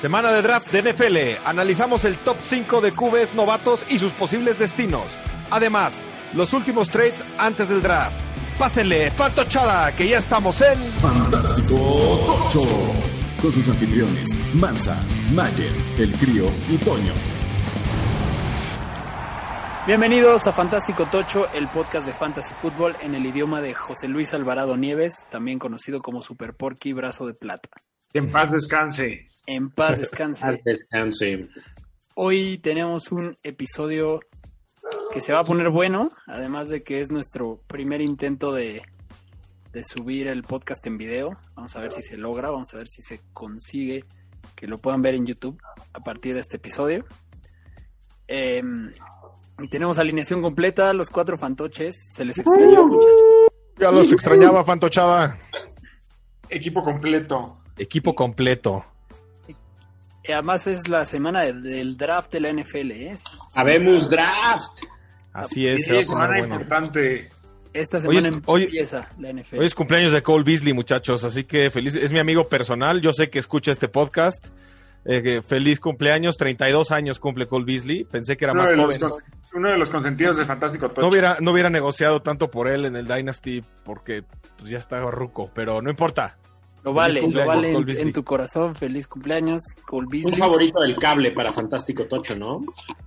Semana de draft de NFL. Analizamos el top 5 de QBs novatos y sus posibles destinos. Además, los últimos trades antes del draft. Pásenle, Fantochada, que ya estamos en Fantástico Tocho. Con sus anfitriones, Mansa, Mayer, El Crío y Toño. Bienvenidos a Fantástico Tocho, el podcast de Fantasy Football en el idioma de José Luis Alvarado Nieves, también conocido como Super Porky Brazo de Plata. En paz descanse. En paz descanse. Descanse. Hoy tenemos un episodio que se va a poner bueno, además de que es nuestro primer intento de, de subir el podcast en video. Vamos a ver si se logra, vamos a ver si se consigue que lo puedan ver en YouTube a partir de este episodio. Eh, y tenemos alineación completa, los cuatro fantoches, se les extrañó. Ya los extrañaba, Fantochada. Equipo completo. Equipo completo. Y además es la semana del, del draft de la NFL, ¿eh? Habemos draft. Así es, Sí, se va a semana bueno. importante. Esta Hoy es- semana hoy- empieza la NFL. Hoy es cumpleaños de Cole Beasley, muchachos, así que feliz. Es mi amigo personal. Yo sé que escucha este podcast. Eh, que feliz cumpleaños, 32 años cumple Cole Beasley. Pensé que era Uno más los, joven. uno de los consentidos de Fantástico Tocho. No hubiera, no hubiera negociado tanto por él en el Dynasty porque pues, ya está ruco, pero no importa. Lo vale, lo vale en, tu corazón. Feliz cumpleaños, Cole Un favorito del cable para Fantástico Tocho, ¿no?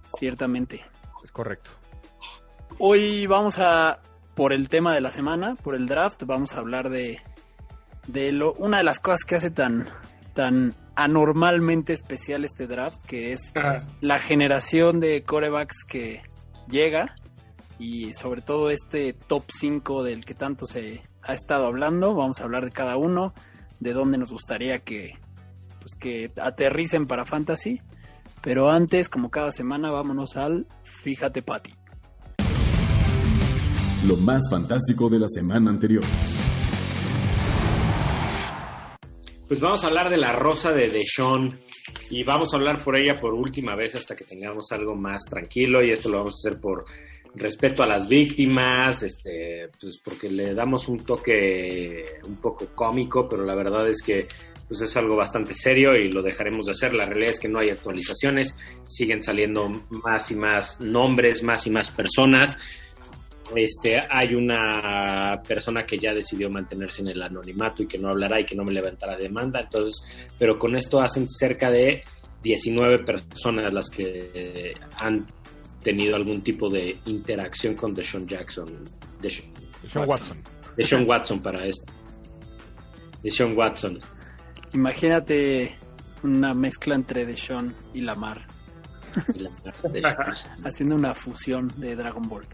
Ciertamente. Es correcto. Hoy vamos a, por el tema de la semana, por el draft, vamos a hablar de, de lo, una de las cosas que hace tan, tan anormalmente especial este draft, que es Ah, la generación de corebacks que llega y sobre todo este top 5 del que tanto se ha estado hablando. Vamos a hablar de cada uno, de dónde nos gustaría que, pues, que aterricen para Fantasy. Pero antes, como cada semana, vámonos al Fíjate Patty. Lo más fantástico de la semana anterior. Pues vamos a hablar de la rosa de Deshaun y vamos a hablar por ella por última vez hasta que tengamos algo más tranquilo y esto lo vamos a hacer por respeto a las víctimas, este, pues porque le damos un toque un poco cómico, pero la verdad es que pues es algo bastante serio y lo dejaremos de hacer. La realidad es que no hay actualizaciones, siguen saliendo más y más nombres, más y más personas. Este, hay una persona que ya decidió mantenerse en el anonimato y que no hablará y que no me levantará demanda, entonces, pero con esto hacen cerca de 19 personas las que han tenido algún tipo de interacción con Deshaun Jackson, Deshaun, Sean Watson. Deshaun Watson para esto. Deshaun Watson. Imagínate una mezcla entre Deshaun y Lamar, Y la- Deshaun. haciendo una fusión de Dragon Ball.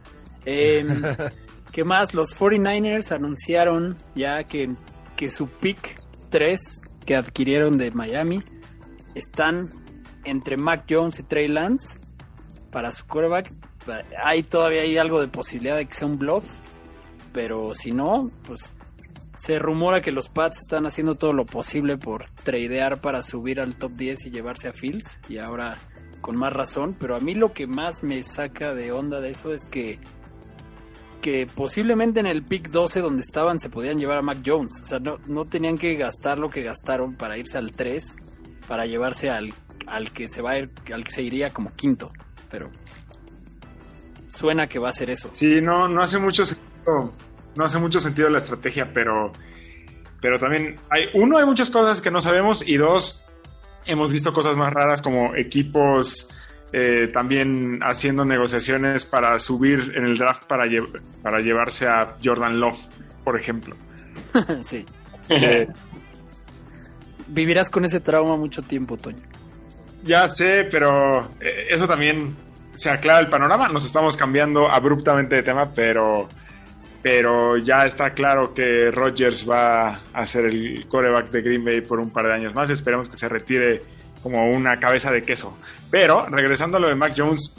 Em, ¿Qué más? Los 49ers anunciaron ya que, que su pick 3 que adquirieron de Miami están entre Mac Jones y Trey Lance para su quarterback. Hay todavía hay algo de posibilidad de que sea un bluff, pero si no, pues se rumora que los Pats están haciendo todo lo posible por tradear para subir al top 10 y llevarse a Fields. Y ahora con más razón. Pero a mí lo que más me saca de onda de eso es que, que posiblemente en el pick 12 donde estaban se podían llevar a Mac Jones. O sea, no, no tenían que gastar lo que gastaron para irse al 3 para llevarse al, al que se va a ir- al que se iría como quinto. Pero suena que va a ser eso. Sí, no, no hace mucho sentido, no hace mucho sentido la estrategia, pero, pero también hay, uno, hay muchas cosas que no sabemos y dos, hemos visto cosas más raras como equipos eh, también haciendo negociaciones para subir en el draft para, lle- para llevarse a Jordan Love, por ejemplo. sí. Eh, Vivirás con ese trauma mucho tiempo, Toño. Ya sé, pero eh, eso también se aclara el panorama. Nos estamos cambiando abruptamente de tema, pero, pero ya está claro que Rodgers va a ser el coreback de Green Bay por un par de años más. Esperemos que se retire como una cabeza de queso. Pero regresando a lo de Mac Jones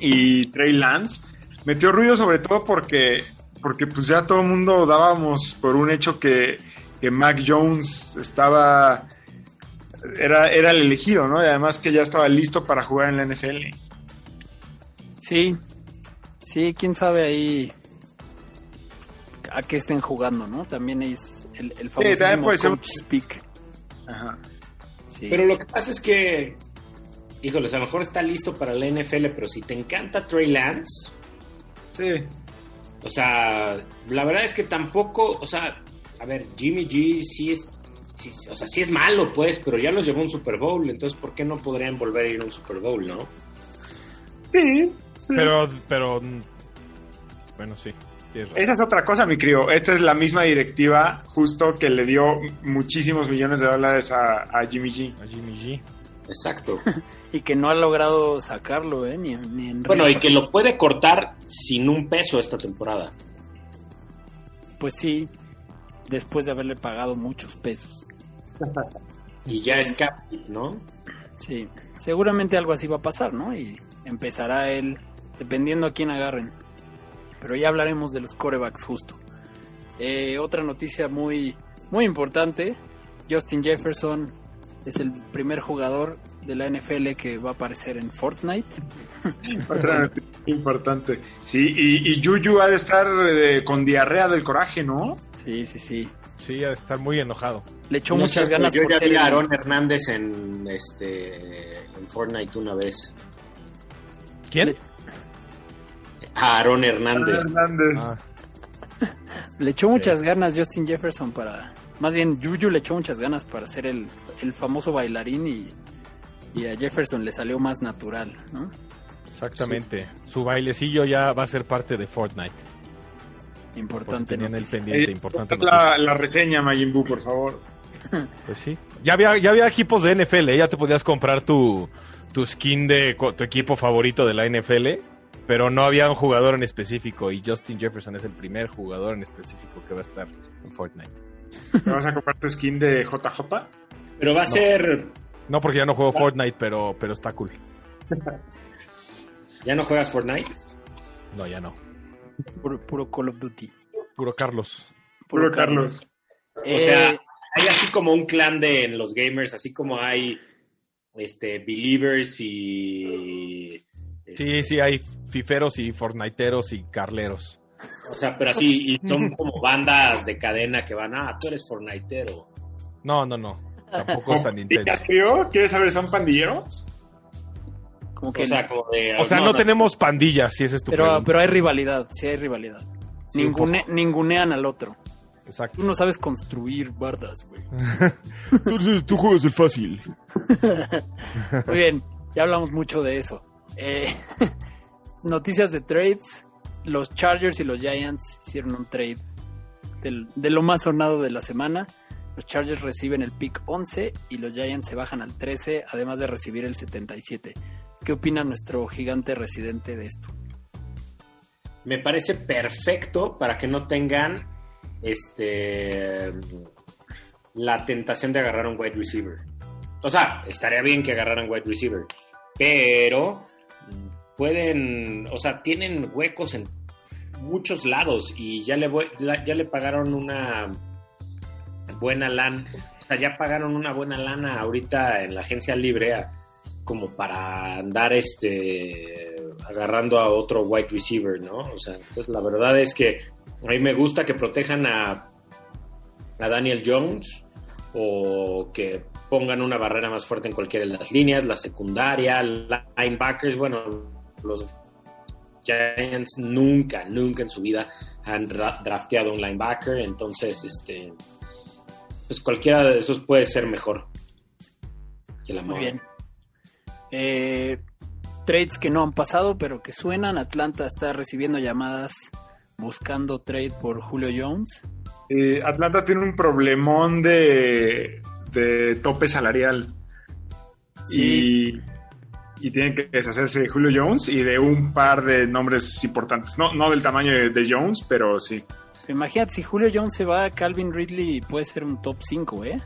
y Trey Lance, metió ruido sobre todo porque, porque pues ya todo el mundo dábamos por un hecho que, que Mac Jones estaba era, era el elegido, ¿no? Y además que ya estaba listo para jugar en la NFL. Sí, sí, quién sabe ahí a qué estén jugando, ¿no? También es el, el también famosísimo puede ser un- coach speak. Ajá. Sí. Pero lo que pasa es que, híjoles, a lo mejor está listo para la NFL, pero si te encanta Trey Lance, Sí. o sea, la verdad es que tampoco, o sea, a ver, Jimmy G sí es, sí- o sea, sí es malo, pues, pero ya los llevó a un Super Bowl, entonces, ¿por qué no podrían volver a ir a un Super Bowl, no? Sí. sí. Pero, pero. Bueno, sí. Esa es otra cosa, mi crío. Esta es la misma directiva justo que le dio muchísimos millones de dólares a, a Jimmy G. A Jimmy G. Exacto. Y que no ha logrado sacarlo, ¿eh? Ni, ni en bueno, y que lo puede cortar sin un peso esta temporada. Pues sí, después de haberle pagado muchos pesos. Y ya es cap, ¿no? Sí, seguramente algo así va a pasar, ¿no? Y empezará él, dependiendo a quién agarren. Pero ya hablaremos de los corebacks justo. Eh, otra noticia muy, muy importante, Justin Jefferson es el primer jugador de la NFL que va a aparecer en Fortnite. Otra noticia importante. Sí, y, y Yuyu ha de estar eh, con diarrea del coraje, ¿no? Sí, sí, sí. Sí, ha de estar muy enojado. Le echó No muchas sé, ganas Yo por ya ser vi a el- Aaron Hernández en, este, en Fortnite una vez. ¿Quién? A Aaron Hernández. Hernández. Ah, Le echó muchas ganas Justin Jefferson para. Más bien, Juju le echó muchas ganas para ser el, el famoso bailarín y, y a Jefferson le salió más natural, ¿no? exactamente. Su bailecillo ya va a ser parte de Fortnite. Si Importante. tenían el pendiente, Eh, importante la, reseña, Majin Buu, por favor. Pues sí. Ya había, ya había equipos de NFL, ¿eh? ya te podías comprar tu, tu skin de tu equipo favorito de la NFL, pero no había un jugador en específico y Justin Jefferson es el primer jugador en específico que va a estar en Fortnite. ¿Te vas a comprar tu skin de JJ? Pero va a ser. No porque ya no juego Fortnite, pero, pero está cool. ¿Ya no juegas Fortnite? No, ya no. Puro, puro Call of Duty. Puro Carlos. Puro Carlos. Eh, O sea, hay así como un clan de en los gamers, así como hay este believers y. este, Sí, sí, hay fiferos y fortniteros y carleros. O sea, pero así, y son como bandas de cadena que van, ah, tú eres Fortniteero. No, no, no. Tampoco es tan ¿Pandillas, intenso. ¿Quieres saber, son pandilleros? Como que O sea, como de. O sea, no, tenemos pandillas, si es tu pero, pregunta. pero hay rivalidad, sí hay rivalidad. Sí, Ningune- ningunean al otro. Exacto. Tú no sabes construir bardas, güey. Tú, tú juegas el fácil. Muy bien, ya hablamos mucho de eso. Eh, noticias de trades. Los Chargers y los Giants hicieron un trade del- de lo más sonado de la semana. Los Chargers reciben el pick 11 y los Giants se bajan al 13, además de recibir el 77. ¿Qué opina nuestro gigante residente de esto? Me parece perfecto para que no tengan este la tentación de agarrar un wide receiver. O sea, estaría bien que agarraran wide receiver, pero pueden, o sea, tienen huecos en muchos lados y ya le voy- ya le pagaron una buena lana, o sea, ya pagaron una buena lana ahorita en la agencia libre a- como para andar este agarrando a otro wide receiver, ¿no? O sea, entonces la verdad es que a mí me gusta que protejan a, a Daniel Jones o que pongan una barrera más fuerte en cualquiera de las líneas, la secundaria, linebackers, bueno, los Giants nunca, nunca en su vida han dra- drafteado un linebacker, entonces este pues cualquiera de esos puede ser mejor. Que la Muy bien. Eh, trades que no han pasado, pero que suenan. Atlanta está recibiendo llamadas buscando trade por Julio Jones. Eh, Atlanta tiene un problemón de, de tope salarial. Sí. Y, y tienen que deshacerse de Julio Jones y de un par de nombres importantes. No, no del tamaño de, de Jones, pero sí. Imagínate, si Julio Jones se va, Calvin Ridley puede ser un top 5, ¿eh?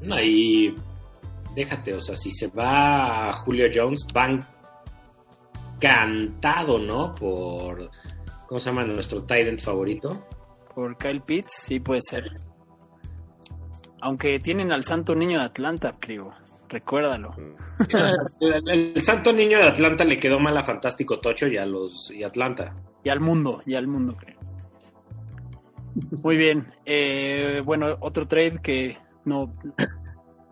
No, y déjate, o sea, si se va a Julio Jones, van cantado, ¿no? Por, ¿cómo se llama nuestro end favorito? Por Kyle Pitts, sí puede ser. Aunque tienen al santo niño de Atlanta, creo. Recuérdalo. el, el santo niño de Atlanta le quedó mal a Fantástico Tocho y a los y Atlanta. Y al mundo, y al mundo, creo. Muy bien. eh, bueno, otro trade que no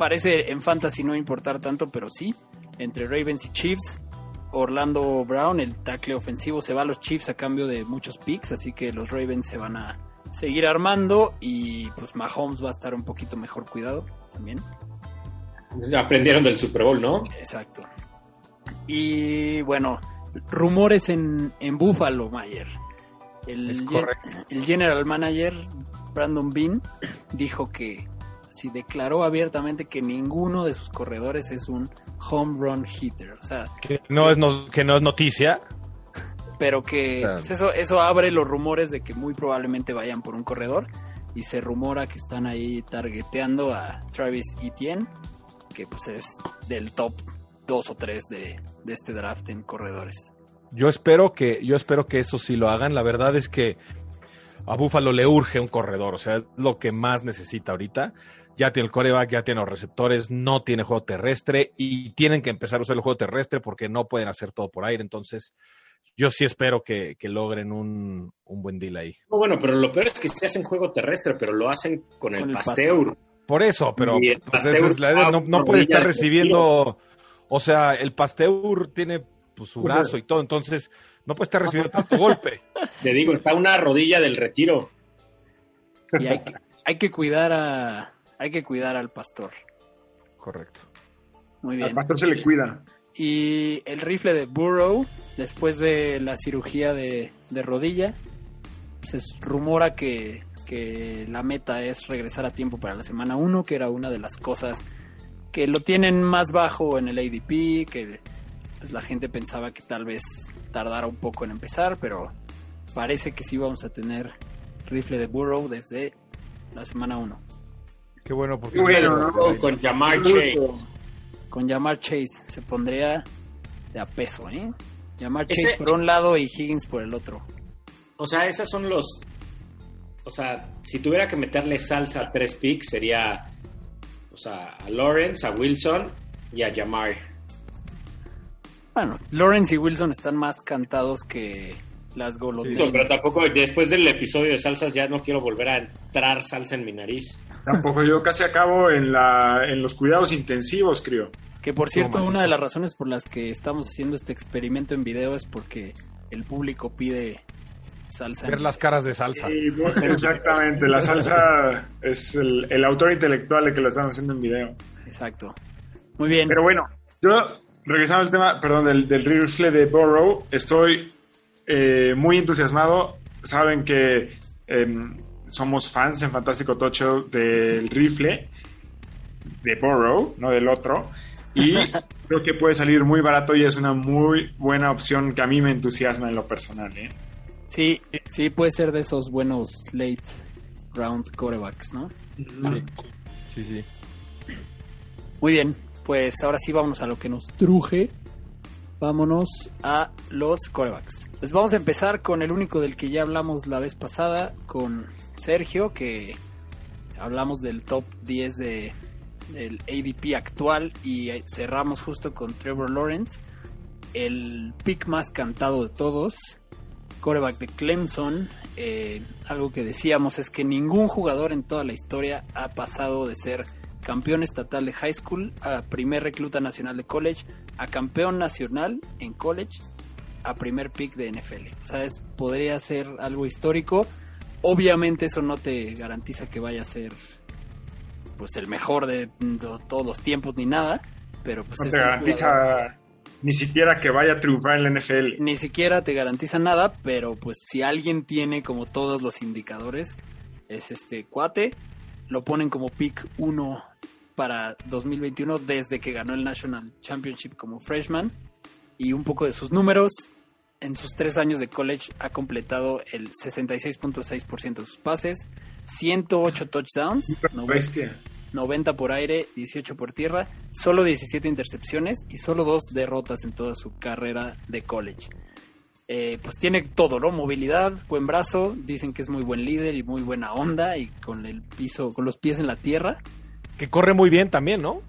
parece en fantasy no importar tanto, pero sí, entre Ravens y Chiefs, Orlando Brown, el tackle ofensivo, se va a los Chiefs a cambio de muchos picks, así que los Ravens se van a seguir armando y pues Mahomes va a estar un poquito mejor cuidado también. Aprendieron del Super Bowl, ¿no? Exacto. Y bueno, rumores en, en Buffalo, Mayer. El, Es gen- correcto. el general manager Brandon Bean dijo que si declaró abiertamente que ninguno de sus corredores es un home run hitter, o sea, Que no es, no- que no es noticia. pero que pues eso eso abre los rumores de que muy probablemente vayan por un corredor y se rumora que están ahí targeteando a Travis Etienne, que pues es del top 2 o 3 de, de este draft en corredores. Yo espero que, yo espero que eso sí lo hagan. La verdad es que a Buffalo le urge un corredor, o sea, es lo que más necesita ahorita. Ya tiene el coreback, ya tiene los receptores, no tiene juego terrestre y tienen que empezar a usar el juego terrestre porque no pueden hacer todo por aire. Entonces, yo sí espero que, que logren un, un buen deal ahí. No, bueno, pero lo peor es que se hacen juego terrestre, pero lo hacen con el, Con el pasteur. Por eso, pero pues, Pasteur esa es la- está no, no puede estar recibiendo, o sea, el Pasteur tiene pues, su brazo y todo, entonces no puede estar recibiendo tanto golpe. Te digo, está una rodilla del retiro. Y hay que, hay que cuidar a hay que cuidar al pastor. Correcto. Muy Al bien. pastor se le cuida. Y el rifle de Burrow, después de la cirugía de, de rodilla, se rumora que, que la meta es regresar a tiempo para la semana 1, que era una de las cosas que lo tienen más bajo en el ADP, que pues, la gente pensaba que tal vez tardara un poco en empezar, pero parece que sí vamos a tener rifle de Burrow desde la semana 1. Qué bueno, porque bueno, ¿no? Con Jamar Chase. Con Jamar Chase se pondría de a peso, ¿eh? Jamar Ese- Chase por un lado y Higgins por el otro. O sea, esas son los. O sea, si tuviera que meterle salsa a tres picks, sería. O sea, a Lawrence, a Wilson y a Jamar. Bueno, Lawrence y Wilson están más cantados que las golondrinas. Pero tampoco, después del episodio de salsas, ya no quiero volver a entrar salsa en mi nariz. Tampoco yo casi acabo en, la, en los cuidados intensivos, creo. Que por cierto, ¿Cómo es una eso? de las razones por las que estamos haciendo este experimento en video es porque el público pide salsa. ver las caras de salsa. Y, pues, exactamente, la salsa es el, el autor intelectual de que lo estamos haciendo en video. Exacto. Muy bien. Pero bueno, yo, regresando al tema, perdón, del, del rifle de Burrow, estoy eh, muy entusiasmado. Saben que em, somos fans en Fantástico Tocho del rifle de Burrow, no del otro. Y creo que puede salir muy barato y es una muy buena opción que a mí me entusiasma en lo personal. ¿eh? Sí, sí puede ser de esos buenos late round quarterbacks, ¿no? Sí, sí, sí. Muy bien, pues ahora sí vámonos a lo que nos truje. Vámonos a los corebacks. Pues vamos a empezar con el único del que ya hablamos la vez pasada, con Sergio, que hablamos del top 10 de, del ADP actual y eh, cerramos justo con Trevor Lawrence, el pick más cantado de todos, coreback de Clemson. Eh, algo que decíamos es que ningún jugador en toda la historia ha pasado de ser campeón estatal de high school, a primer recluta nacional de college, a campeón nacional en college, a primer pick de NFL. O sea, es- podría ser algo histórico. Obviamente eso no te garantiza que vaya a ser pues el mejor de, de todos los tiempos ni nada, pero pues No es te garantiza jugador- ni siquiera que vaya a triunfar en la NFL. ni siquiera te garantiza nada, pero pues si alguien tiene como todos los indicadores, es este cuate, lo ponen como pick 1 para 2021 desde que ganó el National Championship como freshman y un poco de sus números. En sus tres años de college ha completado el 66.6% de sus pases, 108 touchdowns, no- Bestia. 90 por aire, 18 por tierra, solo 17 intercepciones y solo dos derrotas en toda su carrera de college. Eh, pues tiene todo, ¿no? Movilidad, buen brazo, dicen que es muy buen líder y muy buena onda y con el piso, con los pies en la tierra. Que corre muy bien también, ¿no?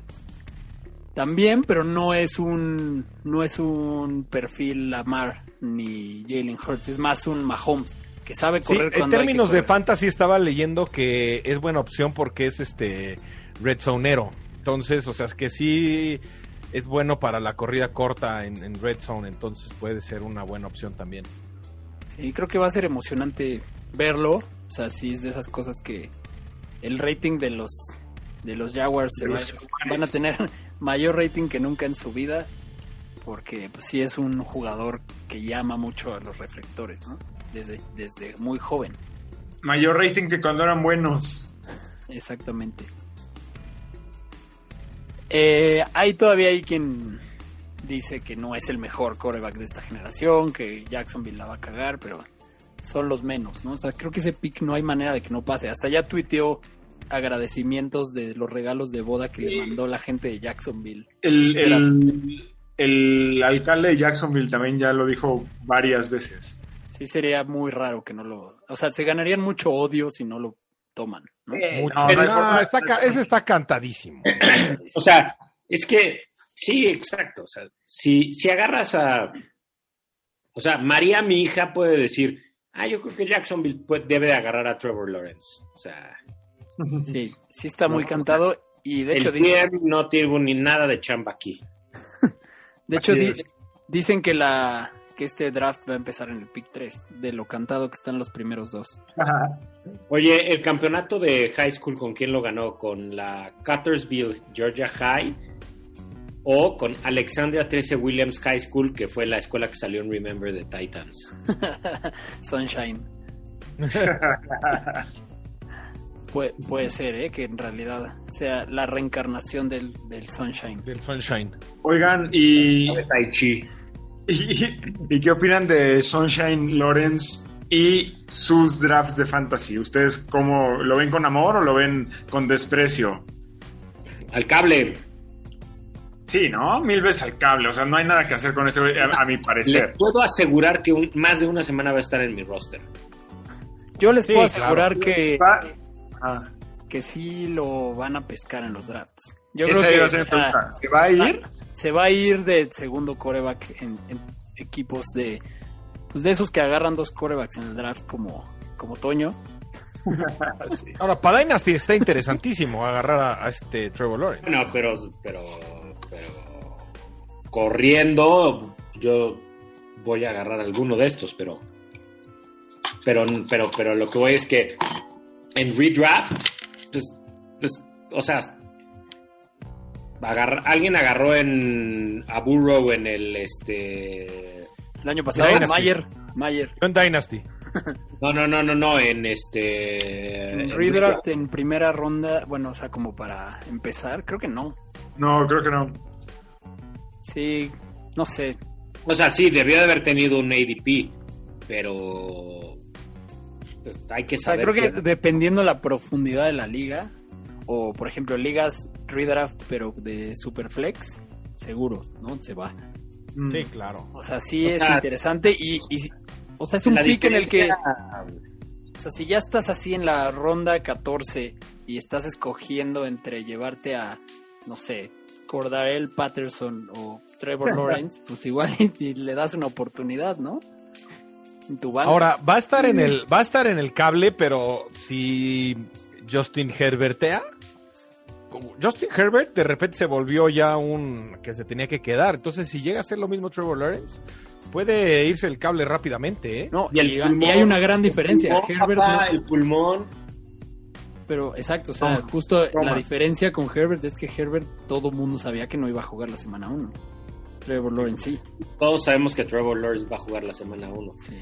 También, pero no es un no es un perfil Lamar ni Jalen Hurts, es más un Mahomes que sabe Sí, correr en hay que términos de fantasy estaba leyendo que es buena opción porque es este red zonero. Entonces, o sea, es que sí es bueno para la corrida corta en, en Red Zone, entonces puede ser una buena opción también. Sí, creo que va a ser emocionante verlo. O sea, sí es de esas cosas que el rating de los de los Jaguars se De los van a tener mayor rating que nunca en su vida. Porque pues, sí es un jugador que llama mucho a los reflectores, ¿no? Desde, desde muy joven. Mayor rating que cuando eran buenos. Exactamente. Eh, hay todavía hay quien dice que no es el mejor coreback de esta generación, que Jacksonville la va a cagar, pero son los menos, ¿no? O sea, creo que ese pick no hay manera de que no pase. Hasta ya tuiteó agradecimientos de los regalos de boda que le mandó la gente de Jacksonville. El, el, el alcalde de Jacksonville también ya lo dijo varias veces. Sí sería muy raro que no lo... O sea, se ganarían mucho odio si no lo toman, ¿no? Mucho. no, no hay No, está ese está cantadísimo. O sea, es que sí, exacto. O sea, si, si agarras a. O sea, María, mi hija, puede decir, ah, yo creo que Jacksonville puede- debe de agarrar a Trevor Lawrence. O sea, Sí, sí está muy cantado y de hecho el dice... No tiene ni nada de chamba aquí. De hecho, Así di- es. dicen que la que este draft va a empezar en el pick 3, de lo cantado que están los primeros dos. Oye, el campeonato de high school, ¿con quién lo ganó? ¿Con la Cuttersville Georgia High? ¿O con Alexandria 13 Williams High School, que fue la escuela que salió en Remember the Titans? Sunshine. Puede, puede ser, ¿eh? Que en realidad sea la reencarnación del, del Sunshine. Del Sunshine. Oigan, y, Tai Chi. Y, y qué opinan de Sunshine Lawrence y sus drafts de fantasy? ¿Ustedes cómo lo ven con amor o lo ven con desprecio? Al cable. Sí, ¿no? Mil veces al cable. O sea, no hay nada que hacer con este güey, a, a mi Les parecer. puedo asegurar que un- más de una semana va a estar en mi roster. Yo les Sí, puedo claro. asegurar que, Ah, que sí lo van a pescar en los drafts. Yo esa creo que. ¿Se va a ir? se va a ir de segundo coreback en, en equipos de pues de esos que agarran dos corebacks en el draft como, como Toño. Sí. Ahora, para Dynasty está interesantísimo agarrar a, a este Trevor Lawrence. Bueno, pero, pero, pero corriendo, yo voy a agarrar alguno de estos, pero, pero, pero, pero lo que voy es que en redraft, pues, pues, o sea, agarra- alguien agarró en a Burrow en el este El año pasado, Dynasty. Mayer, Mayer. Yo en Dynasty. no no no no no en este En en redraft en primera ronda, bueno, o sea, como para empezar, creo que no. No, creo que no. Sí, no sé. O sea, sí, debió de haber tenido un ADP, pero pues, hay que O sea, saber. creo que dependiendo la profundidad de la liga, o por ejemplo, ligas redraft, pero de Superflex, seguro, ¿no? Se va. Mm. Sí, claro. O sea, sí O es sea, interesante y, y- o sea, es un la pick en el que, o sea, si ya estás así en la ronda 14 y estás escogiendo entre llevarte a, no sé, Cordarel Patterson o Trevor Lawrence, pues igual y, le das una oportunidad, ¿no? En tu banca. Ahora, va a estar en el, va a estar en el cable, pero si Justin Herbertea, Justin Herbert de repente se volvió ya un que se tenía que quedar. Entonces, si llega a ser lo mismo Trevor Lawrence, puede irse el cable rápidamente, ¿eh? No, Y el y, pulmón- y hay una gran diferencia. El pulmón, Herbert papá, no- el pulmón. Pero exacto, o sea, Toma, justo toma. la diferencia con Herbert es que Herbert todo mundo sabía que no iba a jugar la semana 1. Trevor Lawrence sí, Todos sabemos que Trevor Lawrence va a jugar la semana 1. sí.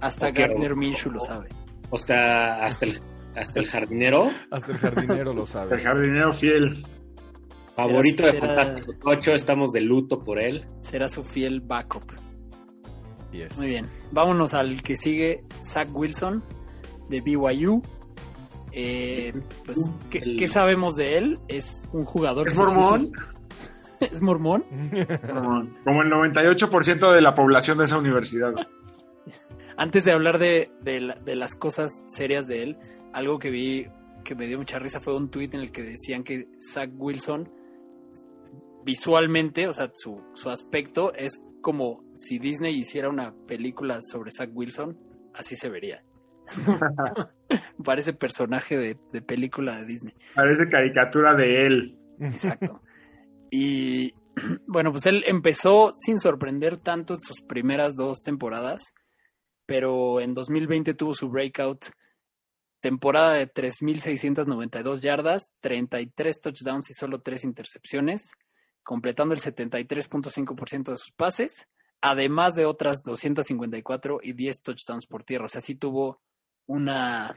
Hasta. Gardner Minshew lo sabe. O sea, hasta el, hasta el jardinero Hasta el jardinero lo sabe. El jardinero fiel. favorito de Fantástico 8, estamos de luto por él. Será su fiel backup. Yes. Muy bien, vámonos al que sigue, Zach Wilson de BYU. Eh, pues, ¿qué, El- qué sabemos de él? Es un jugador. ¿Es mormón? ¿Es mormón? Como el 98% de la población de esa universidad. Antes de hablar de, de la- de las cosas serias de él, algo que vi que me dio mucha risa fue un tweet en el que decían que Zach Wilson visualmente, o sea, su, su aspecto es como si Disney hiciera una película sobre Zach Wilson, así se vería. Parece personaje de, de película de Disney. Parece caricatura de él. Exacto. Y bueno, pues él empezó sin sorprender tanto en sus primeras dos temporadas, pero en 2020 tuvo su breakout temporada de 3.692 yardas, 33 touchdowns y solo 3 intercepciones, completando el 73.5% de sus pases, además de otras 254 y 10 touchdowns por tierra. O sea, sí tuvo una,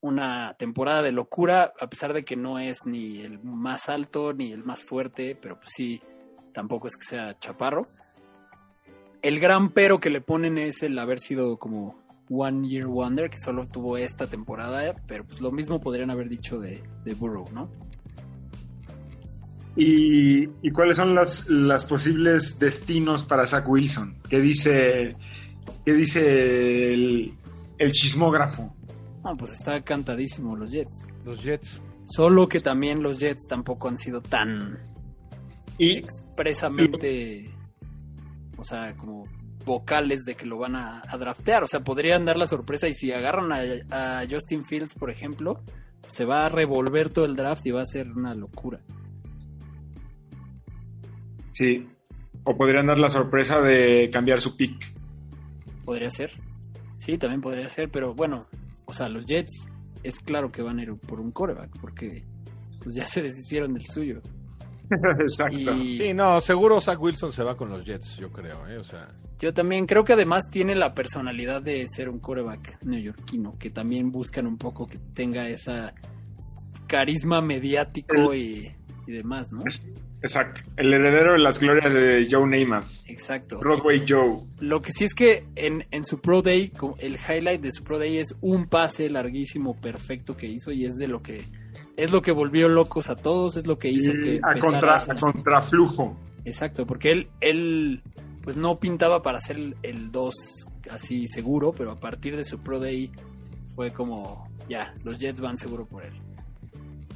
una temporada de locura, a pesar de que no es ni el más alto ni el más fuerte, pero pues sí, tampoco es que sea chaparro. El gran pero que le ponen es el haber sido como One Year Wonder, que solo tuvo esta temporada, pero pues lo mismo podrían haber dicho de, de Burrow, ¿no? ¿Y, y cuáles son las, las posibles destinos para Zach Wilson? ¿Qué dice, qué dice el, el chismógrafo? Ah, pues está cantadísimo los Jets. Los Jets. Solo que también los Jets tampoco han sido tan Y expresamente, o sea, como vocales de que lo van a, a draftear. O sea, podrían dar la sorpresa y si agarran a, a Justin Fields, por ejemplo, se va a revolver todo el draft y va a ser una locura. sí, o podrían dar la sorpresa de cambiar su pick. Podría ser. Sí, también podría ser, pero bueno, o sea, los Jets es claro que van a ir por un coreback, porque pues ya se deshicieron del suyo. Exacto. Y Sí, no, seguro Zach Wilson se va con los Jets, yo creo, ¿eh? O sea, yo también creo que además tiene la personalidad de ser un coreback neoyorquino, que también buscan un poco que tenga esa carisma mediático y, y demás, ¿no? Es- Exacto. El heredero de las glorias de Joe Namath. Exacto. Broadway Joe. Lo que sí es que en, en su Pro Day, el highlight de su Pro Day es un pase larguísimo, perfecto que hizo y es de lo que es lo que volvió locos a todos, es lo que hizo que a, contra, a contraflujo. Exacto, porque él él pues no pintaba para ser el- el 2 así seguro, pero a partir de su Pro Day fue como ya, los Jets van seguro por él.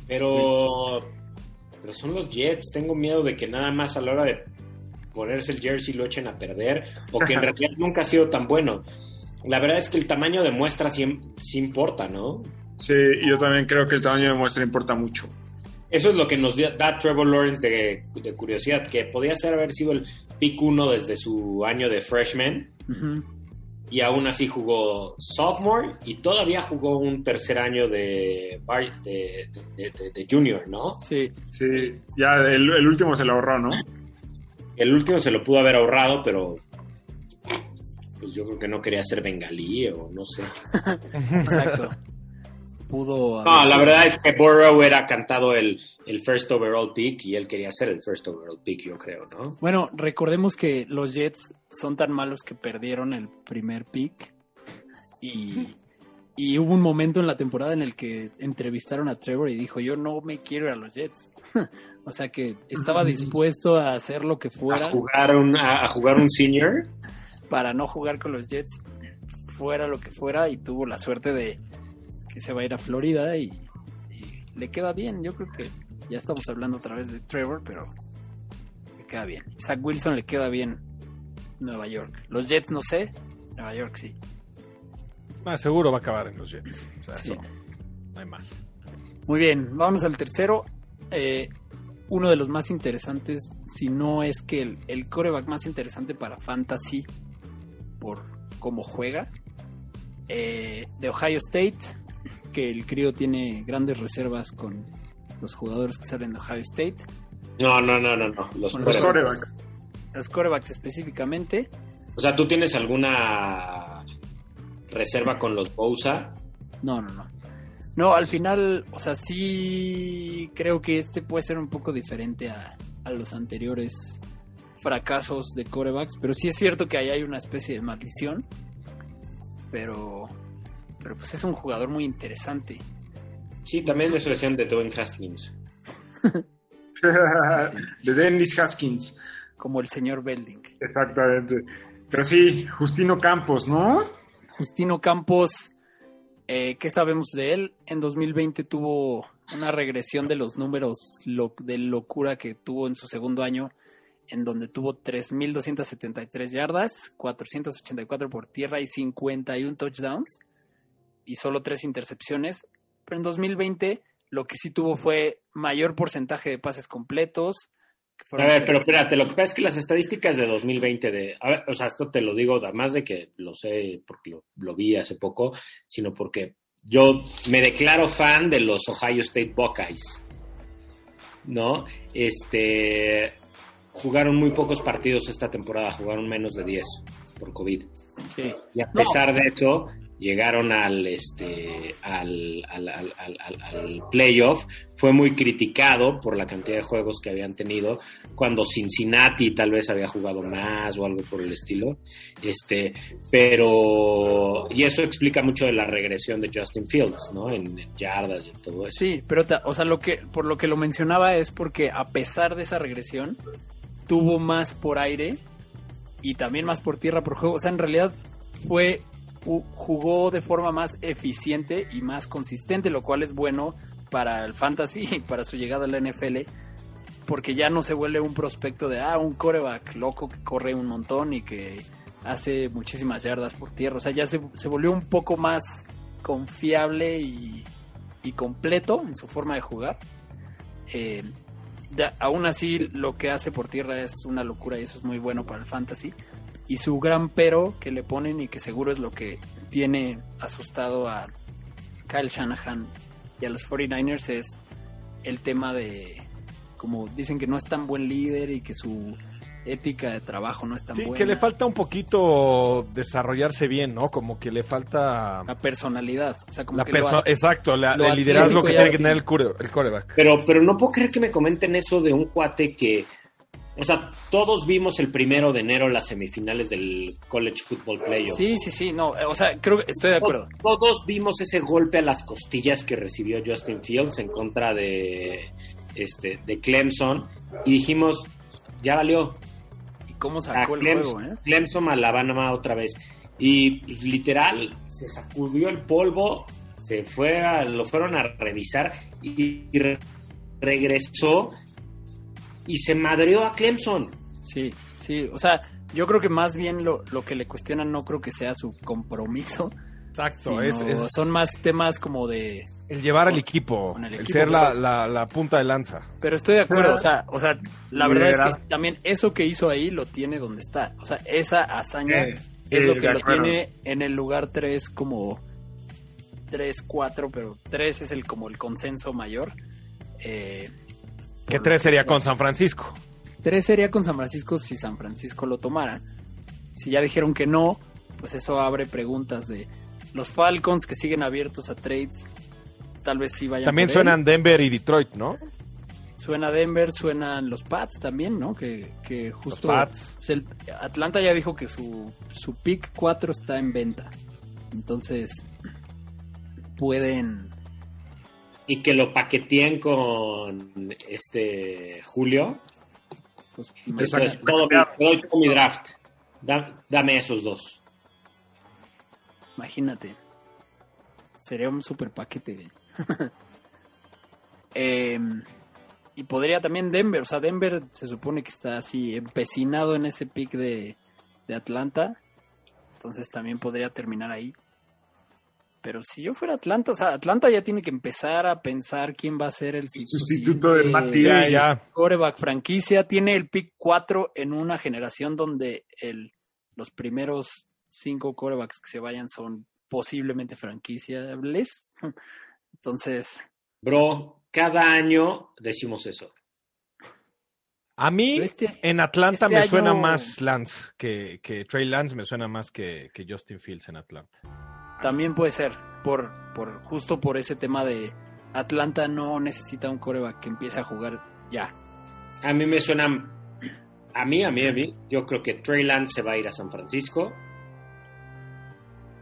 Pero, pero son los Jets. Tengo miedo de que nada más a la hora de ponerse el jersey lo echen a perder o que en realidad nunca ha sido tan bueno. La verdad es que el tamaño de muestra sí, sí importa, ¿no? Sí, yo también creo que el tamaño de muestra importa mucho. Eso es lo que nos da Trevor Lawrence de, de curiosidad, que podía ser haber sido el pick uno desde su año de freshman y aún así jugó sophomore y todavía jugó un tercer año de, bar- de, de- de- de junior, ¿no? Sí, Sí, ya el, el último se lo ahorró, ¿no? El último se lo pudo haber ahorrado, pero pues yo creo que no quería ser bengalí o no sé. exacto. Pudo No, la verdad es que Burrow era cantado el, el first overall pick y él quería ser el first overall pick, yo creo, ¿no? Bueno, recordemos que los Jets son tan malos que perdieron el primer pick y, y hubo un momento en la temporada en el que entrevistaron a Trevor y dijo yo no me quiero ir a los Jets. o sea que estaba dispuesto a hacer lo que fuera A jugar un, a, a jugar un senior. para no jugar con los Jets, fuera lo que fuera y tuvo la suerte de que se va a ir a Florida y, y le queda bien. Yo creo que ya estamos hablando otra vez de Trevor, pero le queda bien. Zach Wilson le queda bien Nueva York. Los Jets no sé, Nueva York sí. ah, seguro va a acabar en los Jets. O sea, Sí. eso no hay más. Muy bien, vámonos al tercero. Eh, uno de los más interesantes, si no es que el, el coreback más interesante para Fantasy por cómo juega, eh, de Ohio State, que el crío tiene grandes reservas con los jugadores que salen de Ohio State, No, no, no, no, no. Los Los corebacks. los corebacks específicamente. O sea, ¿tú tienes alguna reserva con los Bosa? No, no, no. No, al final, o sea, sí creo que este puede ser un poco diferente a, a los anteriores fracasos de corebacks, pero sí es cierto que ahí hay una especie de maldición, pero, pero pues es un jugador muy interesante. Sí, también eso decían de Dwayne Haskins. de Dennis Haskins. como el señor Belding. Exactamente. Pero sí, Justino Campos, ¿no? Justino Campos, eh, ¿qué sabemos de él? En 2020 tuvo una regresión de los números lo- de locura que tuvo en su segundo año, en donde tuvo 3.273 yardas, 484 por tierra y 51 touchdowns, y solo tres intercepciones. Pero en 2020 Lo que sí tuvo fue mayor porcentaje de pases completos. A ver, pero espérate, lo que pasa es que las estadísticas de 2020 de, a ver, o sea, esto te lo digo, además de que lo sé porque lo, lo vi hace poco, sino porque yo me declaro fan de los Ohio State Buckeyes, ¿no? Este, jugaron muy pocos partidos esta temporada, jugaron menos de 10 por COVID. Sí. Y a No. pesar de eso, llegaron al este al, al, al, al- playoff. Fue muy criticado por la cantidad de juegos que habían tenido. Cuando Cincinnati tal vez había jugado más o algo por el estilo. Este, pero. Y eso explica mucho de la regresión de Justin Fields, ¿no? En, en yardas y en todo eso. Sí, pero o sea, lo que por lo que lo mencionaba es porque a pesar de esa regresión tuvo más por aire y también más por tierra por juego, o sea, en realidad fue jugó de forma más eficiente y más consistente, lo cual es bueno para el fantasy y para su llegada a la NFL porque ya no se vuelve un prospecto de ah, un coreback loco que corre un montón y que hace muchísimas yardas por tierra, o sea, ya se, se volvió un poco más confiable y, completo en su forma de jugar. Eh, aún así, lo que hace por tierra es una locura y eso es muy bueno para el fantasy. Y su gran pero que le ponen y que seguro es lo que tiene asustado a Kyle Shanahan y a los 49ers es el tema de, como dicen que no es tan buen líder y que su ética de trabajo no es tan Sí, buena. que le falta un poquito desarrollarse bien, ¿no? Como que le falta la personalidad. O sea, como la que perso- exacto, la- lo el liderazgo que tiene que tener el, core- el coreback. Pero, pero no puedo creer que me comenten eso de un cuate que. O sea, todos vimos el primero de enero las semifinales del College Football Playoff. Sí, sí, sí, no, o sea, creo que estoy de acuerdo. Todos vimos ese golpe a las costillas que recibió Justin Fields en contra de, este, de Clemson y dijimos, ya valió. ¿Y cómo A sacó el Clemson, juego, eh? Clemson a Alabama otra vez. Y literal, se sacudió el polvo, se fue a- lo fueron a revisar y, y re- regresó y se madreó a Clemson. Sí, sí, o sea, yo creo que más bien lo, lo que le cuestionan no creo que sea su compromiso, Exacto, es, es son más temas como de... el llevar al equipo, el ser la, la- la punta de lanza. Pero estoy de acuerdo, o sea, o sea, la verdad es que también eso que hizo ahí lo tiene donde está. O sea, esa hazaña Eh, es sí, lo que lo tiene en el lugar 3 como 3, 4, pero 3 es el como el consenso mayor. Eh, Que tres sería con San Francisco. 3 sería con San Francisco si San Francisco lo tomara. Si ya dijeron que no, pues eso abre preguntas de los Falcons que siguen abiertos a trades. Tal vez sí vayan También por él. suenan Denver y Detroit, ¿no? Suena Denver, suenan los Pats también, ¿no? Que, que justo. Pats. pues, el- Atlanta ya dijo que su, su pick 4 está en venta. Entonces, pueden. Y que lo paqueteen con este Julio. Pues. Entonces, todo mi, te doy todo mi draft. Da- dame esos dos. Imagínate. Sería un super paquete. güey. Em, y podría también Denver. O sea, Denver se supone que está así empecinado en ese pick de, de Atlanta. Entonces también podría terminar ahí. Pero si yo fuera Atlanta, o sea, Atlanta ya tiene que empezar a pensar quién va a ser el Sustituto de Ay. ya. Coreback franquicia. Tiene el pick 4 en una generación donde el, los primeros cinco corebacks que se vayan son posiblemente franquiciables. Entonces, Bro, cada año decimos eso. A mí, este- en Atlanta este me año- suena más Lance que, que Trey Lance, me suena más que, que Justin Fields en Atlanta. También puede ser por, por justo por ese tema de Atlanta no necesita un coreback que empiece a jugar ya. A mí me suena. A mí, a mí, a mí. Yo creo que Trey Lance se va a ir a San Francisco.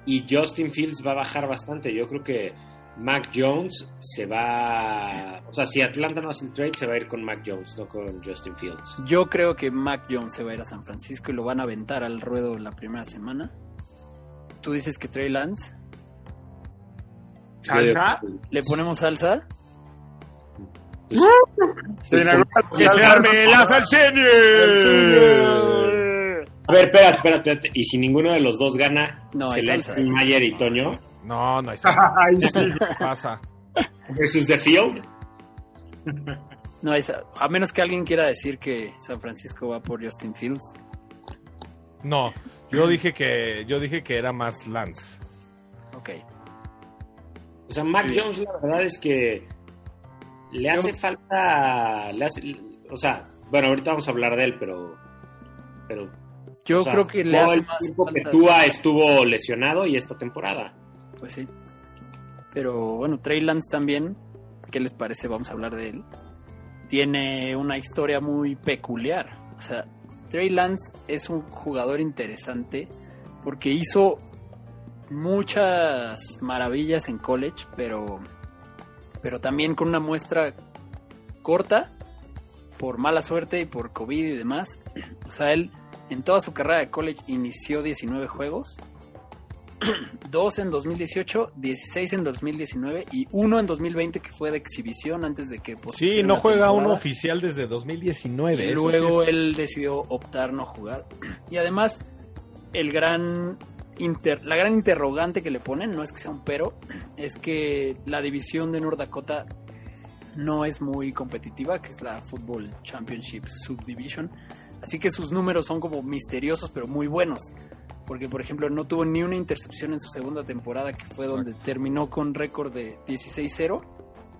Y Justin Fields va a bajar bastante. Yo creo que Mac Jones se va. O sea, si Atlanta no hace el trade, se va a ir con Mac Jones, no con Justin Fields. Yo creo que Mac Jones se va a ir a San Francisco y lo van a aventar al ruedo la primera semana. Tú dices que Trey Lance. ¿Salsa? ¿Le ponemos salsa? Se ¡Que se arme la salseña! A ver, espérate, espérate, espérate. Y si ninguno de los dos gana, No, se hay le salsa. Mayer y Toño. No, no hay salsa. Ay, sí. ¿Qué pasa? Versus The Field. No, es- a menos que alguien quiera decir que San Francisco va por Justin Fields. No, yo dije que yo dije que era más Lance. Ok. O sea, Mac Sí. Jones, la verdad es que le hace falta. le hace- o sea, bueno, ahorita vamos a hablar de él, pero. pero Yo o sea, creo que le hace el más tiempo que falta- Tua estuvo lesionado y esta temporada. Pues sí. Pero bueno, Trey Lance también, ¿qué les parece? Vamos a hablar de él. Tiene una historia muy peculiar. O sea, Trey Lance es un jugador interesante porque hizo muchas maravillas en college, pero, pero también con una muestra corta por mala suerte y por COVID y demás. O sea, él en toda su carrera de college inició 19 juegos 2 en 2018, 16 en 2019 y uno en 2020 que fue de exhibición antes de que Sí, no juega uno oficial desde 2019. Y luego sí es- él decidió optar no jugar. Y además, el gran inter- la gran interrogante que le ponen, no es que sea un pero, es que la división de North Dakota no es muy competitiva, que es la Football Championship Subdivision. Así que sus números son como misteriosos, pero muy buenos. Porque, por ejemplo, no tuvo ni una intercepción en su segunda temporada, que fue donde terminó con récord de 16-0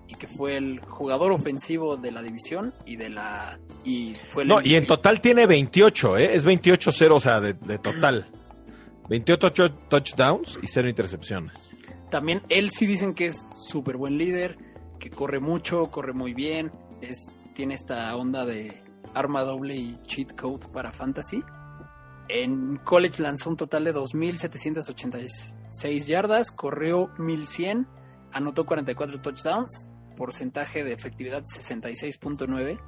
y que fue el jugador ofensivo de la división y de la y fue el No, y en total tiene 28, ¿eh? Es 28-0, o sea, de, de total. 28 touchdowns y 0 intercepciones. También él sí dicen que es súper buen líder, que corre mucho, corre muy bien, es tiene esta onda de arma doble y cheat code para fantasy. En college lanzó un total de 2.786 yardas, corrió 1.100, anotó 44 touchdowns, porcentaje de efectividad 66.9.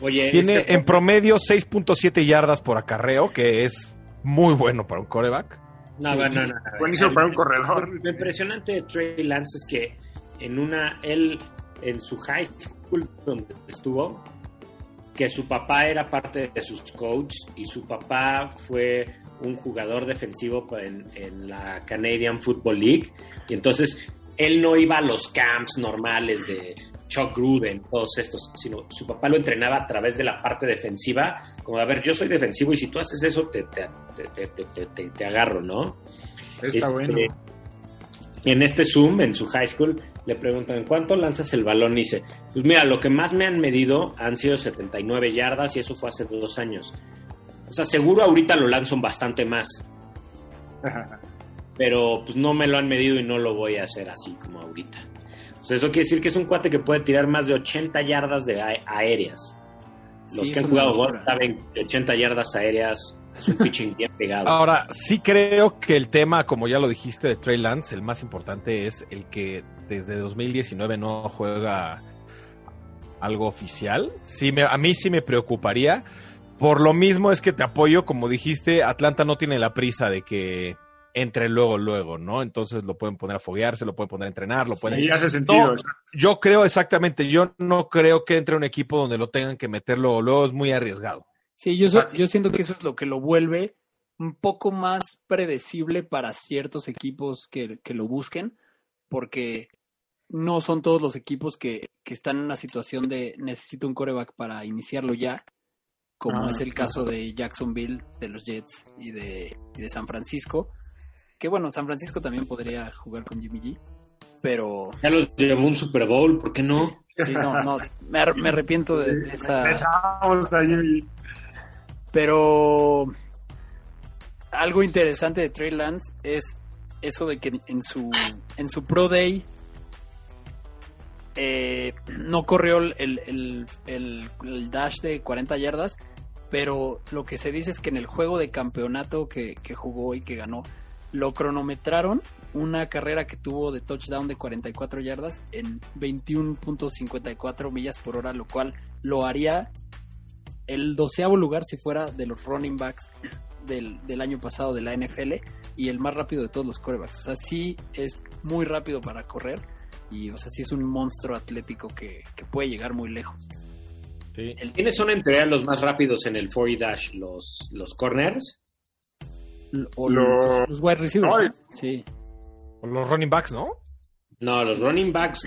Oye, Tiene este- en promedio 6.7 yardas por acarreo, que es muy bueno para un coreback. No, no, no, no. Buenísimo para un corredor. Lo impresionante de Trey Lance es que en una, él, en su high school donde estuvo, que su papá era parte de sus coaches y su papá fue un jugador defensivo en, en la Canadian Football League. Y entonces él no iba a los camps normales de Chuck Gruden, todos estos, sino su papá lo entrenaba a través de la parte defensiva, como a ver, yo soy defensivo y si tú haces eso te, te, te, te- te- te- agarro, ¿no? Está Este, bueno. En este Zoom, en su high school, le preguntan, ¿cuánto lanzas el balón? Y dice, pues mira, lo que más me han medido han sido 79 yardas y eso fue hace dos años. O sea, seguro ahorita lo lanzo bastante más, pero pues no me lo han medido y no lo voy a hacer así como ahorita. O sea, eso quiere decir que es un cuate que puede tirar más de 80 yardas de a- aéreas. Los Sí, que han jugado golf saben que 80 yardas aéreas es un pitching bien pegado. Ahora, sí creo que el tema, como ya lo dijiste, de Trey Lance, el más importante es el que desde 2019 no juega algo oficial. Sí, me- a mí sí me preocuparía. Por lo mismo es que te apoyo, como dijiste, Atlanta no tiene la prisa de que entre luego, luego, ¿no? Entonces lo pueden poner a foguearse, lo pueden poner a entrenar, lo pueden... Ahí hace sentido. No, yo creo exactamente, yo no creo que entre un equipo donde lo tengan que meter luego, luego es muy arriesgado. Sí, yo, so- sea, sí. yo siento que eso es lo que lo vuelve un poco más predecible para ciertos equipos que, que lo busquen, porque no son todos los equipos que, que están en una situación de necesito un coreback para iniciarlo ya, como Ah, es el caso de Jacksonville, de los Jets y de, y de San Francisco. Que bueno, San Francisco también podría jugar con Jimmy G, pero Ya los llevó un Super Bowl, ¿por qué no? sí, no, no, me, ar- me arrepiento de de esa... Pero algo interesante de Trey Lance es eso de que en su, en su Pro Day eh, no corrió el, el- el- dash de 40 yardas, pero lo que se dice es que en el juego de campeonato que, que jugó y que ganó, lo cronometraron una carrera que tuvo de touchdown de 44 yardas en 21.54 millas por hora, lo cual lo haría el doceavo lugar si fuera de los running backs del, del año pasado de la NFL y el más rápido de todos los corebacks. O sea, sí es muy rápido para correr y, o sea, sí es un monstruo atlético que, que puede llegar muy lejos. El- ¿Quiénes son en teoría los más rápidos en el 40 dash? ¿Los, los corners? o Lo- los, los wide receivers. Sí. O los running backs, ¿no? No, los running backs,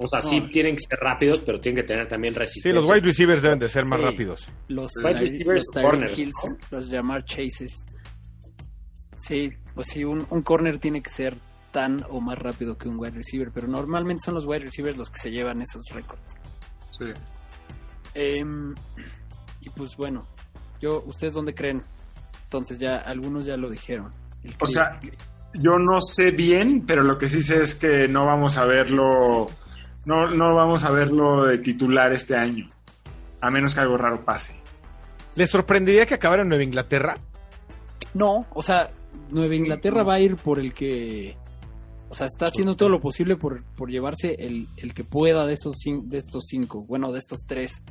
o sea, sí tienen que ser rápidos, pero tienen que tener también Sí, resistencia. los wide receivers deben de ser más Sí. rápidos. Los, Wide receivers, los corners, Hills, ¿no? los llamar Chases. Sí, pues sí, un, un corner tiene que ser tan o más rápido que un wide receiver, pero normalmente son los wide receivers los que se llevan esos récords. Sí. Em, y pues bueno, yo, ¿ustedes dónde creen? Entonces ya, algunos ya lo dijeron. El O sea, yo no sé bien, pero lo que sí sé es que no vamos a verlo, no, no vamos a verlo de titular este año, a menos que algo raro pase. ¿Les sorprendería que acabara en Nueva Inglaterra? No, o sea, Nueva Inglaterra va a ir por el que. O sea, está haciendo todo lo posible por, por llevarse el, el que pueda de, esos, cin- de estos cinco. Bueno, de estos tres.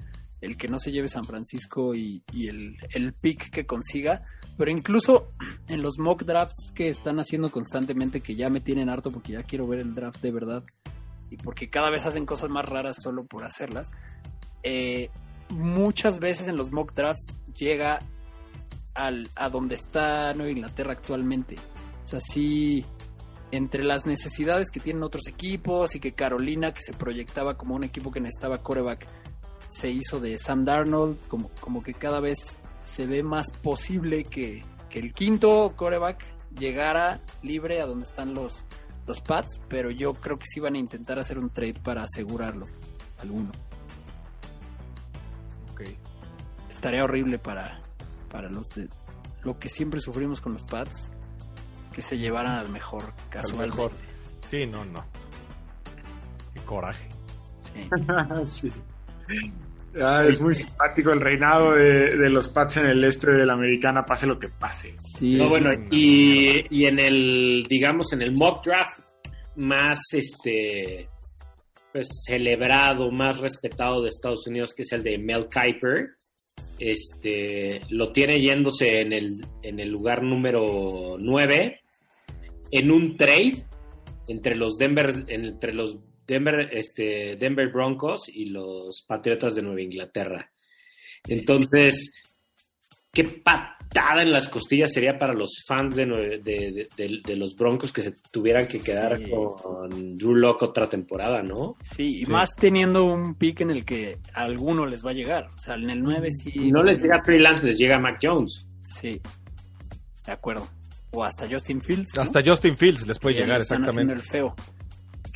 El que no se lleve San Francisco y, y el, el pick que consiga. Pero incluso en los mock drafts que están haciendo constantemente, que ya me tienen harto porque ya quiero ver el draft de verdad. Y porque cada vez hacen cosas más raras solo por hacerlas. eh, muchas veces en los mock drafts llega al, a donde está Nueva Inglaterra actualmente. O sea, entre las necesidades que tienen otros equipos y que Carolina, que se proyectaba como un equipo que necesitaba coreback, se hizo de Sam Darnold, como, como que cada vez se ve más posible que, que el quinto coreback llegara libre a donde están los, los Pats, pero yo creo que sí van a intentar hacer un trade para asegurarlo, alguno. Estaría horrible para, para los de lo que siempre sufrimos con los pads que se llevaran al mejor Al casualmente. mejor. Sí, no, no. Qué coraje. Sí. sí. Ah, es muy simpático el reinado de, de los Pats en el este de la americana, pase lo que pase. Sí, No, sí, bueno, y, y en el, digamos, en el mock draft más, este, pues, celebrado, más respetado de Estados Unidos, que es el de Mel Kiper, este, lo tiene yéndose en el, en el lugar número 9, en un trade entre los Denver, entre los Denver, este, Denver Broncos y los Patriotas de Nueva Inglaterra. Entonces, qué patada en las costillas sería para los fans de, de, de- de- de los Broncos que se tuvieran que quedar Sí. con Drew Lock otra temporada, ¿no? Sí, y más teniendo un pick en el que a alguno les va a llegar. O sea, en el 9 sí. Y no les llega Trey Lance, les llega Mac Jones. Sí, de acuerdo. O hasta Justin Fields. ¿no? Hasta Justin Fields les puede Que llegar, exactamente. el feo.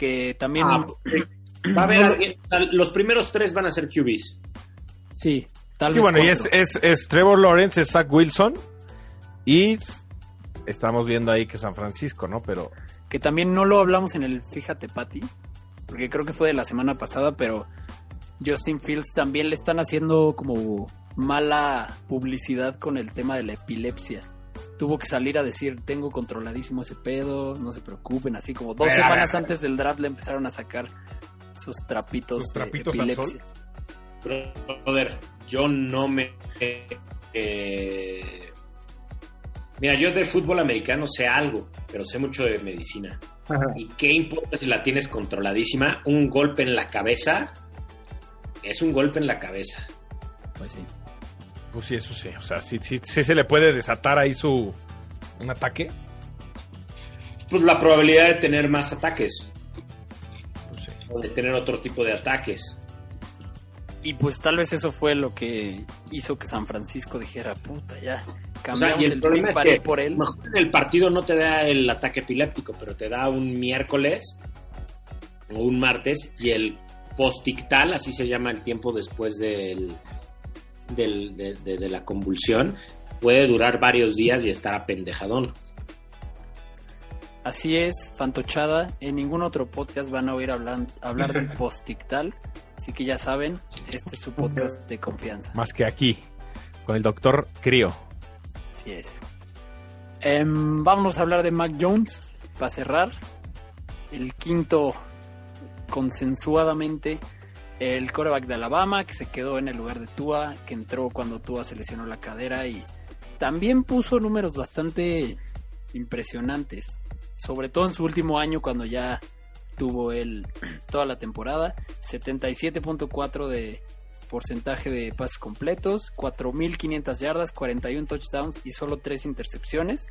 Que también. Ah, Va a haber alguien- los primeros tres van a ser QBs. sí, tal Sí, vez. bueno, y es, es, es Trevor Lawrence, es Zach Wilson y estamos viendo ahí que San Francisco, ¿no? Pero Que también no lo hablamos en el Fíjate, Patty. Porque creo que fue de la semana pasada, pero Justin Fields también le están haciendo como mala publicidad con el tema de la epilepsia. Tuvo que salir a decir, tengo controladísimo ese pedo, no se preocupen, así como dos semanas antes del draft le empezaron a sacar sus trapitos, Sus de trapitos al epilepsia. Brother, yo no me. eh, mira, yo de fútbol americano sé algo, pero sé mucho de medicina. ¿Y qué importa si la tienes controladísima? Un golpe en la cabeza es un golpe en la cabeza. Pues sí. Pues sí, eso sí. O sea, sí, sí, sí se le puede desatar ahí su un ataque. Pues la probabilidad de tener más ataques Pues sí. o de tener otro tipo de ataques. Y pues tal vez eso fue lo que hizo que San Francisco dijera, puta, ya, O sea, cambiamos y el, el problema es que por él. en el partido no te da el ataque epiléptico, pero te da un miércoles o un martes y el postictal, así se llama el tiempo después del, del- de, de- de la convulsión, puede durar varios días y estar apendejadón. Así es, Fantochada. En ningún otro podcast van a oír hablar, hablar del postictal. Así que ya saben, este es su podcast de confianza. Más que aquí, con el doctor Crío. Así es. Em, vámonos a hablar de Mac Jones para cerrar. El quinto, consensuadamente, el coreback de Alabama, que se quedó en el lugar de Tua, que entró cuando Tua se lesionó la cadera y también puso números bastante impresionantes. Sobre todo en su último año, cuando ya tuvo él toda la temporada. 77.4 de porcentaje de pases completos, 4.500 yardas, 41 touchdowns y solo 3 intercepciones.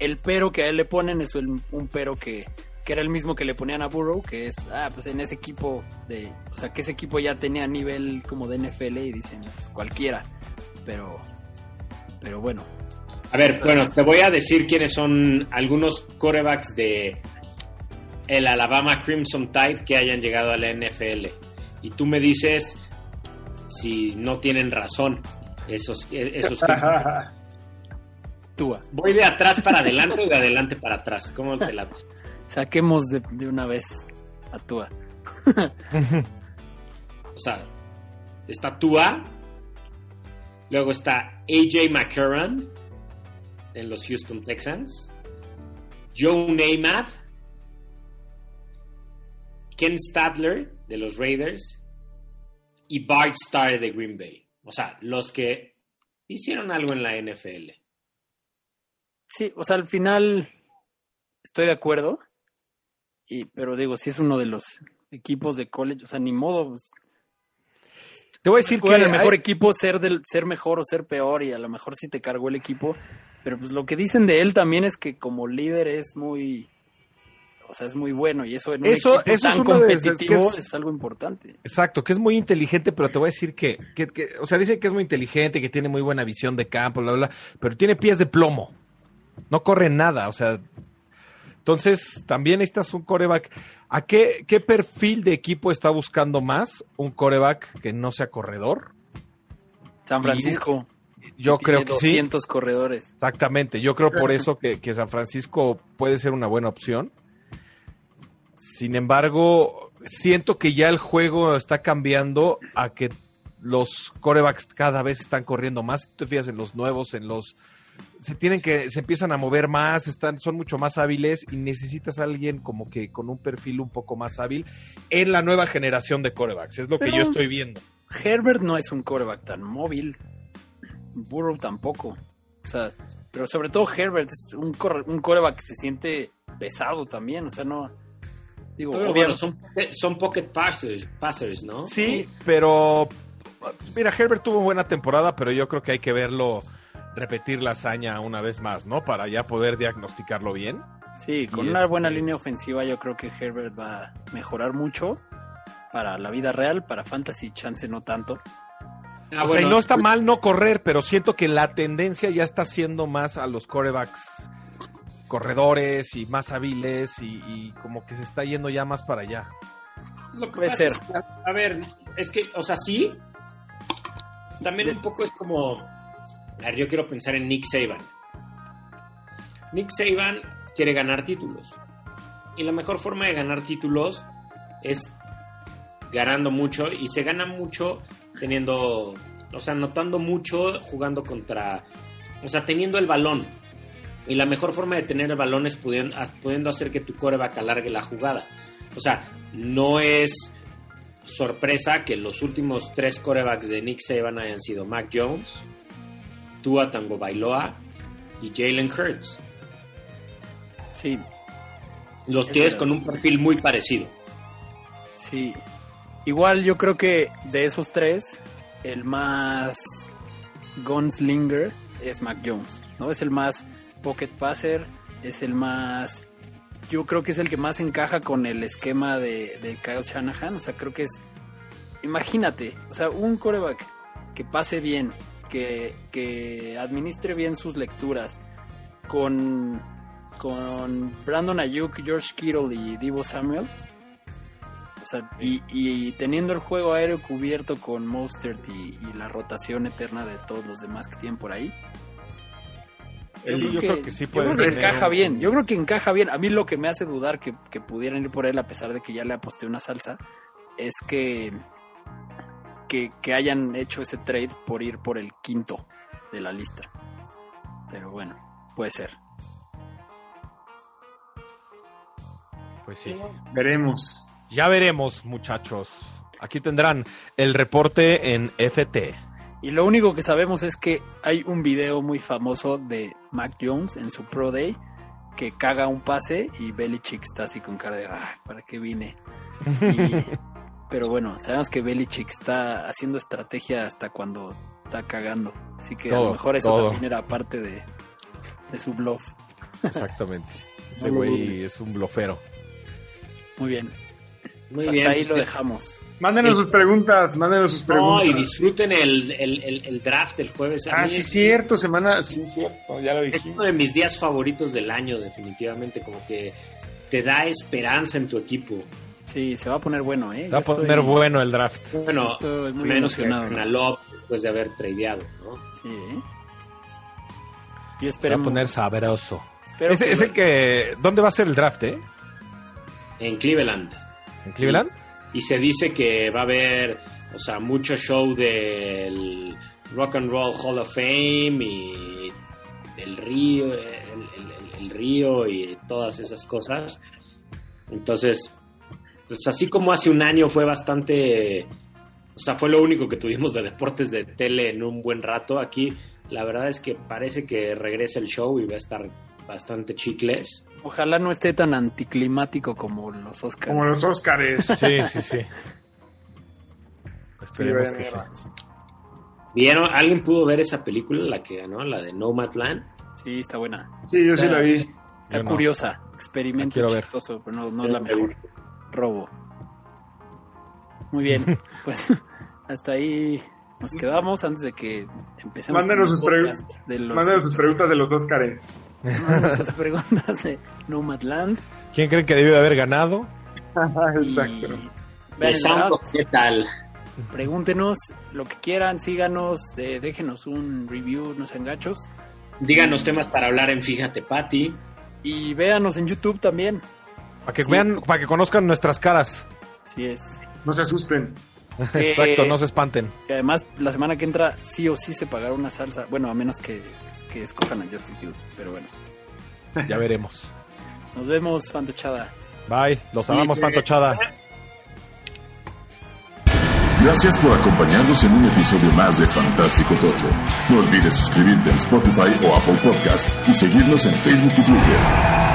El pero que a él le ponen es un pero que que era el mismo que le ponían a Burrow, que es, ah, pues en ese equipo de, o sea, que ese equipo ya tenía nivel como de NFL y dicen, pues cualquiera, pero, pero bueno. A ver, bueno, te voy a decir quiénes son algunos corebacks de el Alabama Crimson Tide que hayan llegado a la NFL. Y tú me dices si no tienen razón esos, esos Tua. Voy de atrás para adelante o de adelante para atrás. ¿Cómo te la Saquemos de, de una vez a Tua. O sea, está Tua, luego está AJ McCarron en los Houston Texans, Joe Namath, Ken Stadler de los Raiders y Bart Starr de Green Bay. O sea, los que hicieron algo en la NFL. Sí, o sea, al final estoy de acuerdo. Y, pero digo, si es uno de los equipos de college, o sea, ni modo. pues, Te voy a decir que el mejor hay- equipo, ser del, ser mejor o ser peor, y a lo mejor sí te cargó el equipo. Pero pues lo que dicen de él también es que como líder es muy. O sea, es muy bueno. Y eso en un Eso- equipo eso es tan de- es que competitivo es- es algo importante. Exacto, que es muy inteligente, pero te voy a decir que, que- que- o sea, dicen que es muy inteligente, que tiene muy buena visión de campo, bla, bla, bla, pero tiene pies de plomo. No corre nada, o sea. Entonces, también necesitas un coreback. ¿A qué, qué perfil de equipo está buscando más un coreback que no sea corredor? San Francisco. Yo creo que sí. 200 corredores. Exactamente, yo creo por eso que, que San Francisco puede ser una buena opción. Sin embargo, siento que ya el juego está cambiando a que los corebacks cada vez están corriendo más. Tú te fijas en los nuevos, en los se tienen que se empiezan a mover más, están son mucho más hábiles y necesitas a alguien como que con un perfil un poco más hábil en la nueva generación de corebacks. Es lo que yo estoy viendo. Herbert no es un coreback tan móvil. Burrow tampoco. O sea, pero sobre todo Herbert es un, corre- un coreback que se siente pesado también. O sea, no. Digo, Pero obvio- bueno, son, son pocket passers, passers, ¿no? Sí, pero mira, Herbert tuvo buena temporada, pero yo creo que hay que verlo repetir la hazaña una vez más, ¿no? Para ya poder diagnosticarlo bien. sí, con y una este- buena línea ofensiva yo creo que Herbert va a mejorar mucho para la vida real, para fantasy chance no tanto. Ah, o sea, y bueno, no está mal no correr, pero siento que la tendencia ya está siendo más a los corebacks corredores y más hábiles y, y como que se está yendo ya más para allá. Lo que Puede ser. es que, a ver, es que, o sea, sí. También un poco es como. Yo quiero pensar en Nick Saban. Nick Saban quiere ganar títulos. Y la mejor forma de ganar títulos es ganando mucho. Y se gana mucho teniendo. O sea, anotando mucho, jugando contra. O sea, teniendo el balón. Y la mejor forma de tener el balón es pudiendo, pudiendo hacer que tu coreback alargue la jugada. O sea, no es sorpresa que los últimos tres corebacks de Nick Saban hayan sido Mac Jones, Tua Tango Bailoa y Jalen Hurts. Sí, Los Es tienes verdad. con un perfil muy parecido. Sí. Igual yo creo que de esos tres, el más gunslinger es Mac Jones, ¿no? Es el más pocket passer, es el más... Yo creo que es el que más encaja con el esquema de, de Kyle Shanahan. O sea, creo que es... Imagínate, o sea, un coreback que pase bien, que, que administre bien sus lecturas, con, con Brandon Ayuk, George Kittle y Divo Samuel. O sea, y, y teniendo el juego aéreo cubierto con Mostert y, y la rotación eterna de todos los demás que tienen por ahí. Sí, yo creo que sí yo puedes creo que tener encaja un- bien. Yo creo que encaja bien. A mí lo que me hace dudar que, que pudieran ir por él, a pesar de que ya le aposté una salsa, es que, que, que hayan hecho ese trade por ir por el quinto de la lista. Pero bueno, puede ser. Pues sí. Veremos. Ya veremos, muchachos. Aquí tendrán el reporte en FT. Y lo único que sabemos es que hay un video muy famoso de Mac Jones en su Pro Day que caga un pase y Belichick está así con cara de, "Ah, ¿para qué vine? Y- pero bueno, sabemos que Belichick está haciendo estrategia hasta cuando está cagando. Así que a lo mejor eso todo. también era parte de, de su bluff. Exactamente. Ese No güey es un blofero. Muy bien. Muy Pues bien. Hasta ahí lo dejamos. Mándenos Sí. sus preguntas, mándenos sus No, preguntas. y disfruten el, el, el, el draft el jueves. A Ah, sí, es cierto, semana. Sí, cierto, ya lo Es dijimos. uno de mis días favoritos del año, definitivamente. Como que te da esperanza en tu equipo. Sí, se va a poner bueno, ¿eh? Va a Yo estoy- poner bueno el draft. Bueno, Estoy muy menos que emocionado, a Love después de haber tradeado, ¿no? Sí. ¿eh? Y Se va a esperemos. poner sabroso. espero Ese que- es el que... ¿Dónde va a ser el draft, eh? En Cleveland. ¿En Cleveland? Y se dice que va a haber, o sea, mucho show del Rock and Roll Hall of Fame y el río, el, el- el río y todas esas cosas. Entonces, pues así como hace un año fue bastante, o sea, fue lo único que tuvimos de deportes de tele en un buen rato, aquí la verdad es que parece que regresa el show y va a estar bastante chicles. Ojalá no esté tan anticlimático como los Oscars. Como los Óscares. Sí, sí, sí. Esperemos que sí. ¿Vieron? ¿Alguien pudo ver esa película, la que ganó, la de Nomadland? Sí, está buena. Sí, yo sí la vi. Está Yo no. curiosa. Experimento La quiero ver. chistoso, pero no, no es la mejor. Robo. Muy bien. Pues hasta ahí nos quedamos antes de que empecemos Mándenos sus, sus preguntas de los Óscares. Mándenos sus preguntas de Nomadland. ¿Quién creen que debió de haber ganado? Exacto. De ¿Qué tal? pregúntenos lo que quieran, síganos, de- déjenos un review, no sean gachos. Díganos temas para hablar en Fíjate, Pati. Y véanos en YouTube también. Para que Sí. vean, para que conozcan nuestras caras. Así es. No se asusten. Que- Exacto, no se espanten. Que además la semana que entra sí o sí se pagará una salsa. Bueno, a menos que, que escojan a Justin. Pero bueno. Ya veremos. Nos vemos, Fantochada. Bye. Los amamos, Fantochada. Gracias por acompañarnos en un episodio más de Fantástico Tocho. No olvides suscribirte en Spotify o Apple Podcast y seguirnos en Facebook y Twitter.